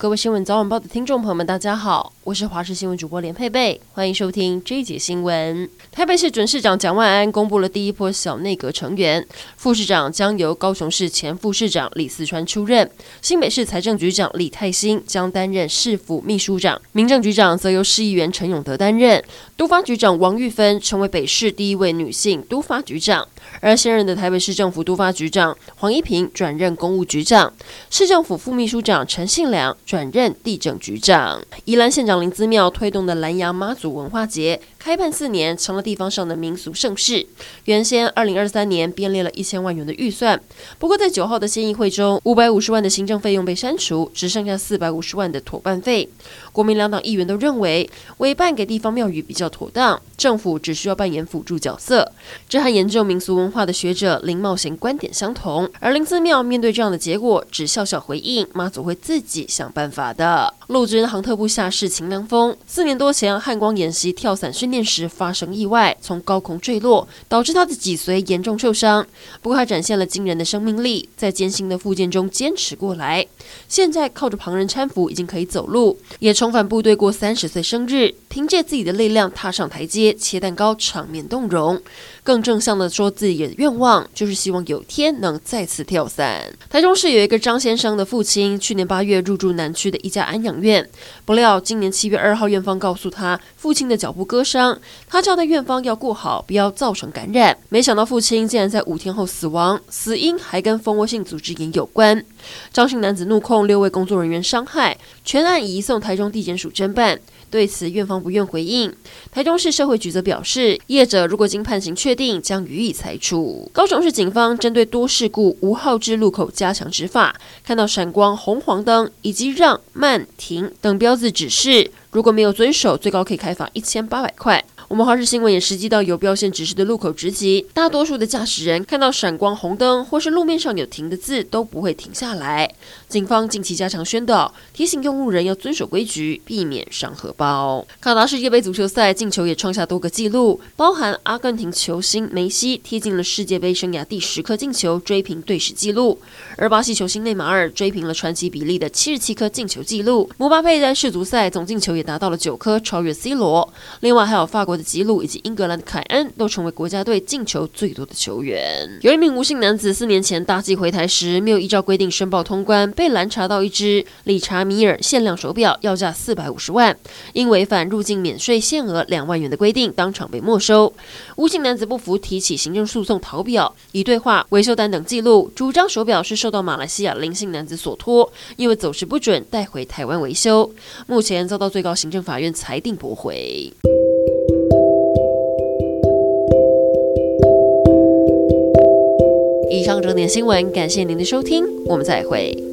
各位新闻早晚报的听众朋友们，大家好，我是华视新闻主播连佩佩，欢迎收听这一节新闻。台北市准市长蒋万安公布了第一波小内阁成员，副市长将由高雄市前副市长李四川出任，新北市财政局长李泰兴将担任市府秘书长，民政局长则由市议员陈永德担任，都发局长王玉芬成为北市第一位女性都发局长。而现任的台北市政府都发局长黄一平转任公务局长，市政府副秘书长陈信良转任地政局长。宜兰县长林姿妙推动的兰阳妈祖文化节，开办四年，成了地方上的民俗盛事。原先二零二三年编列了一千万元的预算，不过在九号的县议会中，五百五十万的行政费用被删除，只剩下四百五十万的妥办费。国民两党议员都认为，委办给地方庙宇比较妥当，政府只需要扮演辅助角色。这和研究民俗文化的学者林茂贤观点相同。而林姿妙面对这样的结果，只笑笑回应：妈祖会自己想办法的。陆军航特部下士秦良峰，四年多前汉光演习跳伞训练时发生意外，从高空坠落，导致他的脊髓严重受伤。不过他展现了惊人的生命力，在艰辛的复健中坚持过来。现在靠着旁人搀扶，已经可以走路，也重返部队过三十岁生日，凭借自己的力量踏上台阶，切蛋糕，场面动容。更正向的说，自己的愿望就是希望有天能再次跳伞。台中市有一个张先生的父亲，去年八月入住南区的一家安养院，不料今年七月二号，院方告诉他父亲的脚部割伤，他交代院方要顾好，不要造成感染。没想到父亲竟然在五天后死亡，死因还跟蜂窝性组织炎有关。张姓男子怒控六位工作人员伤害，全案移送台中地检署侦办。对此，院方不愿回应。台中市社会局则表示，业者如果经判刑确定，将予以裁处。高雄市警方针对多事故无号志路口加强执法，看到闪光红黄灯以及让、慢、停等标志指示，如果没有遵守，最高可以开罚一千八百块。我们华视新闻也实际到有标线指示的路口直击，大多数的驾驶人看到闪光红灯或是路面上有停的字都不会停下来。警方近期加强宣导，提醒用路人要遵守规矩，避免伤荷包。卡达世界杯足球赛进球也创下多个纪录，包含阿根廷球星梅西踢进了世界杯生涯第十颗进球，追平队史纪录；而巴西球星内马尔追平了传奇比利的七十七颗进球纪录。姆巴佩在世足赛总进球也达到了九颗，超越 C 罗。另外还有法国。吉鲁以及英格兰的凯恩都成为国家队进球最多的球员。有一名吴姓男子四年前搭机回台时，没有依照规定申报通关，被拦查到一只理查米尔限量手表，要价四百五十万，因违反入境免税限额两万元的规定，当场被没收。吴姓男子不服，提起行政诉讼逃表，以对话、维修单等记录，主张手表是受到马来西亚林姓男子所托，因为走时不准带回台湾维修。目前遭到最高行政法院裁定驳回。上整点新闻，感谢您的收听，我们再会。